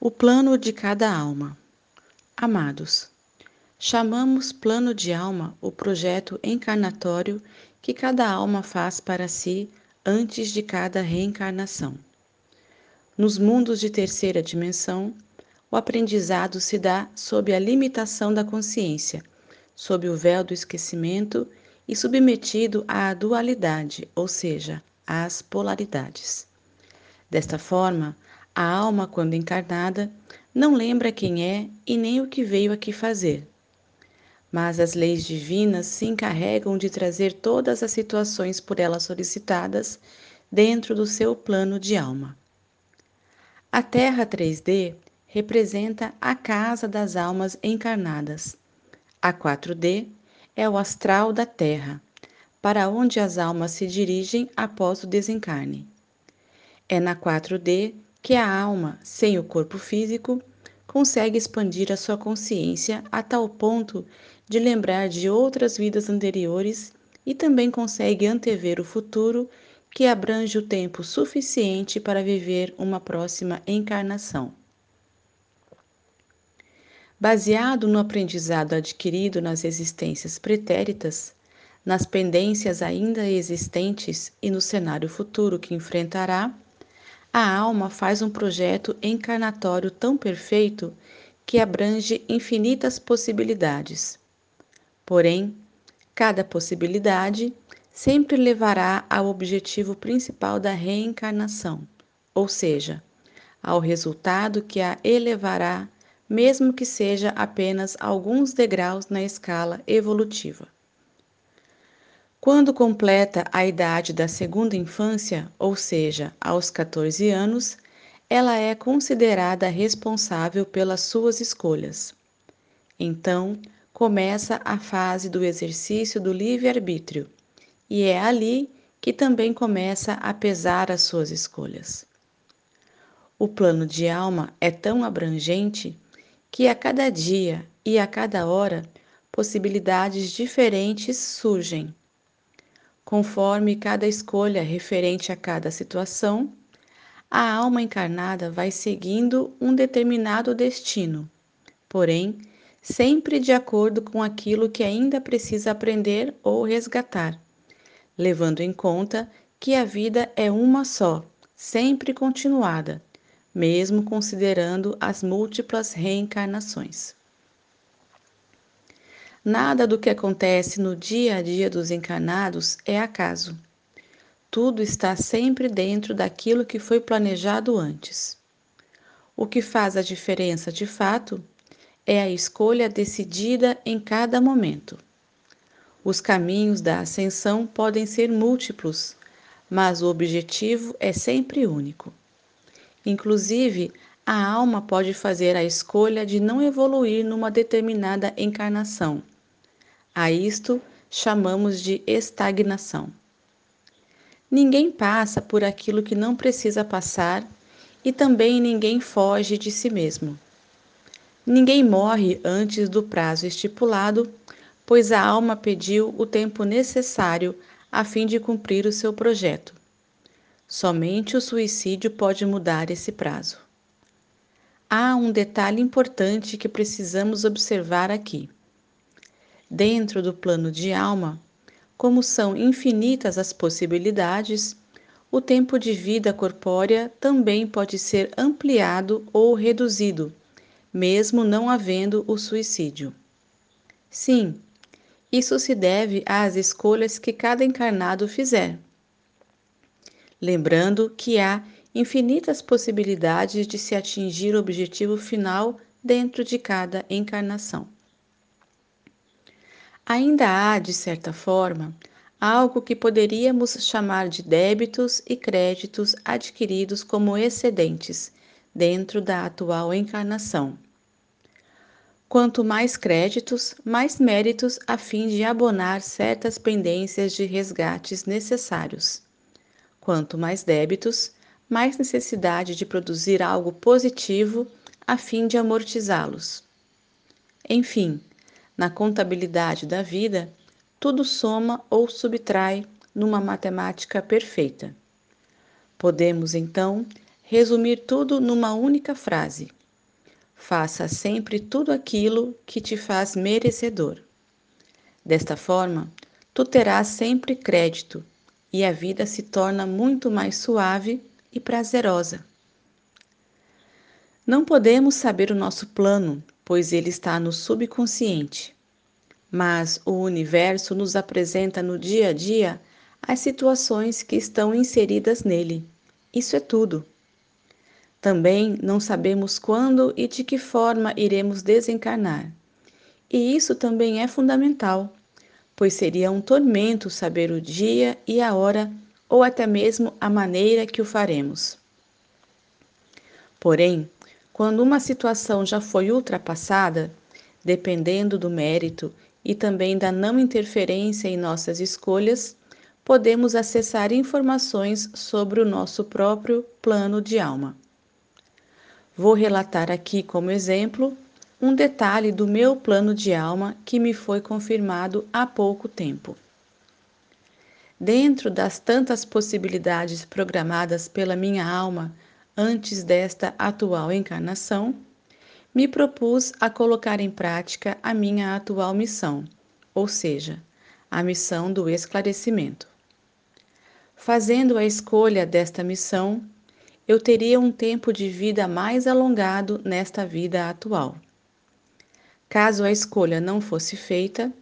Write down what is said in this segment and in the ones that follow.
O plano de cada alma. Amados, chamamos plano de alma o projeto encarnatório que cada alma faz para si antes de cada reencarnação. Nos mundos de terceira dimensão, o aprendizado se dá sob a limitação da consciência, sob o véu do esquecimento e submetido à dualidade, ou seja, às polaridades. Desta forma, a alma, quando encarnada, não lembra quem é e nem o que veio aqui fazer. Mas as leis divinas se encarregam de trazer todas as situações por ela solicitadas dentro do seu plano de alma. A Terra 3D representa a casa das almas encarnadas. A 4D é o astral da Terra, para onde as almas se dirigem após o desencarne. É na 4D que a alma, sem o corpo físico, consegue expandir a sua consciência a tal ponto de lembrar de outras vidas anteriores e também consegue antever o futuro que abrange o tempo suficiente para viver uma próxima encarnação. Baseado no aprendizado adquirido nas existências pretéritas, nas pendências ainda existentes e no cenário futuro que enfrentará, a alma faz um projeto encarnatório tão perfeito que abrange infinitas possibilidades. Porém, cada possibilidade sempre levará ao objetivo principal da reencarnação, ou seja, ao resultado que a elevará, mesmo que seja apenas alguns degraus na escala evolutiva. Quando completa a idade da segunda infância, ou seja, aos 14 anos, ela é considerada responsável pelas suas escolhas. Então, começa a fase do exercício do livre-arbítrio, e é ali que também começa a pesar as suas escolhas. O plano de alma é tão abrangente que a cada dia e a cada hora possibilidades diferentes surgem Conforme cada escolha referente a cada situação, a alma encarnada vai seguindo um determinado destino, porém, sempre de acordo com aquilo que ainda precisa aprender ou resgatar, levando em conta que a vida é uma só, sempre continuada, mesmo considerando as múltiplas reencarnações. Nada do que acontece no dia a dia dos encarnados é acaso. Tudo está sempre dentro daquilo que foi planejado antes. O que faz a diferença de fato é a escolha decidida em cada momento. Os caminhos da ascensão podem ser múltiplos, mas o objetivo é sempre único. Inclusive, a alma pode fazer a escolha de não evoluir numa determinada encarnação a isto chamamos de estagnação. Ninguém passa por aquilo que não precisa passar e também ninguém foge de si mesmo. Ninguém morre antes do prazo estipulado, pois a alma pediu o tempo necessário a fim de cumprir o seu projeto. Somente o suicídio pode mudar esse prazo. Há um detalhe importante que precisamos observar aqui dentro do plano de alma, como são infinitas as possibilidades, o tempo de vida corpórea também pode ser ampliado ou reduzido, mesmo não havendo o suicídio. Sim, isso se deve às escolhas que cada encarnado fizer. Lembrando que há infinitas possibilidades de se atingir o objetivo final dentro de cada encarnação. Ainda há, de certa forma, algo que poderíamos chamar de débitos e créditos adquiridos como excedentes dentro da atual encarnação. Quanto mais créditos, mais méritos a fim de abonar certas pendências de resgates necessários. Quanto mais débitos, mais necessidade de produzir algo positivo a fim de amortizá-los. Enfim, na contabilidade da vida, tudo soma ou subtrai numa matemática perfeita. Podemos, então, resumir tudo numa única frase: Faça sempre tudo aquilo que te faz merecedor. Desta forma, tu terás sempre crédito e a vida se torna muito mais suave e prazerosa. Não podemos saber o nosso plano, pois ele está no subconsciente. Mas o universo nos apresenta no dia a dia as situações que estão inseridas nele. Isso é tudo. Também não sabemos quando e de que forma iremos desencarnar. E isso também é fundamental, pois seria um tormento saber o dia e a hora ou até mesmo a maneira que o faremos. Porém, quando uma situação já foi ultrapassada, dependendo do mérito e também da não interferência em nossas escolhas, podemos acessar informações sobre o nosso próprio plano de alma. Vou relatar aqui como exemplo um detalhe do meu plano de alma que me foi confirmado há pouco tempo. Dentro das tantas possibilidades programadas pela minha alma antes desta atual encarnação, me propus a colocar em prática a minha atual missão, ou seja, a missão do esclarecimento. Fazendo a escolha desta missão, eu teria um tempo de vida mais alongado nesta vida atual. Caso a escolha não fosse feita,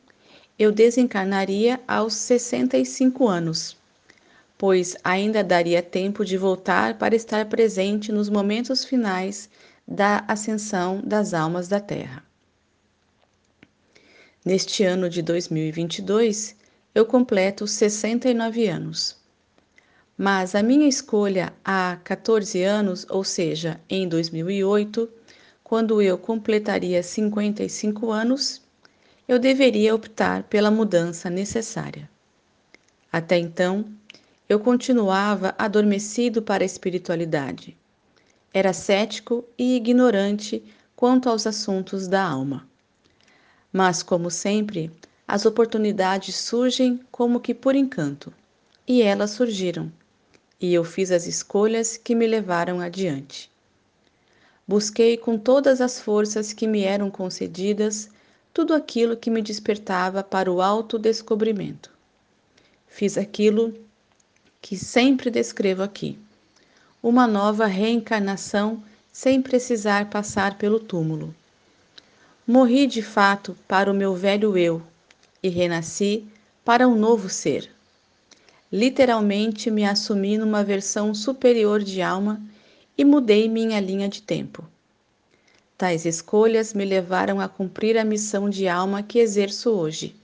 eu desencarnaria aos 65 anos pois ainda daria tempo de voltar para estar presente nos momentos finais da ascensão das almas da Terra. Neste ano de 2022, eu completo 69 anos. Mas a minha escolha há 14 anos, ou seja, em 2008, quando eu completaria 55 anos, eu deveria optar pela mudança necessária. Até então, eu continuava adormecido para a espiritualidade. Era cético e ignorante quanto aos assuntos da alma. Mas, como sempre, as oportunidades surgem como que por encanto, e elas surgiram, e eu fiz as escolhas que me levaram adiante. Busquei com todas as forças que me eram concedidas tudo aquilo que me despertava para o autodescobrimento. Fiz aquilo que sempre descrevo aqui. Uma nova reencarnação sem precisar passar pelo túmulo. Morri de fato para o meu velho eu e renasci para um novo ser. Literalmente me assumi numa versão superior de alma e mudei minha linha de tempo. Tais escolhas me levaram a cumprir a missão de alma que exerço hoje.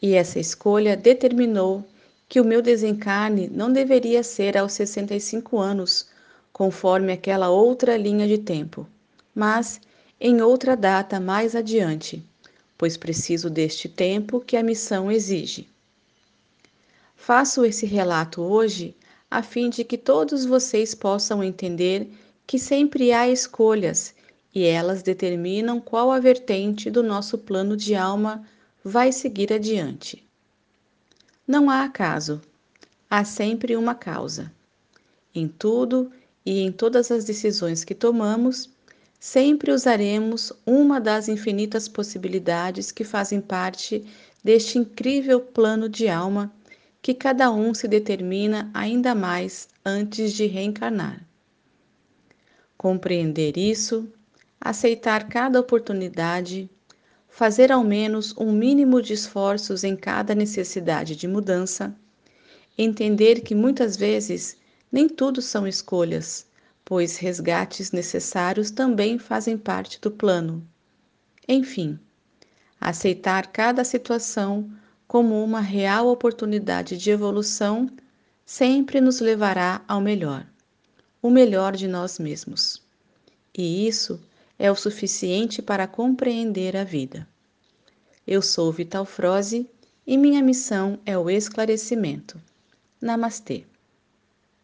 E essa escolha determinou que o meu desencarne não deveria ser aos 65 anos, conforme aquela outra linha de tempo, mas em outra data mais adiante, pois preciso deste tempo que a missão exige. Faço esse relato hoje a fim de que todos vocês possam entender que sempre há escolhas e elas determinam qual a vertente do nosso plano de alma vai seguir adiante. Não há acaso, há sempre uma causa. Em tudo e em todas as decisões que tomamos, sempre usaremos uma das infinitas possibilidades que fazem parte deste incrível plano de alma que cada um se determina ainda mais antes de reencarnar. Compreender isso, aceitar cada oportunidade, fazer ao menos um mínimo de esforços em cada necessidade de mudança, entender que muitas vezes nem tudo são escolhas, pois resgates necessários também fazem parte do plano. Enfim, aceitar cada situação como uma real oportunidade de evolução sempre nos levará ao melhor, o melhor de nós mesmos. E isso é o suficiente para compreender a vida. Eu sou Vital Froze e minha missão é o esclarecimento. Namastê.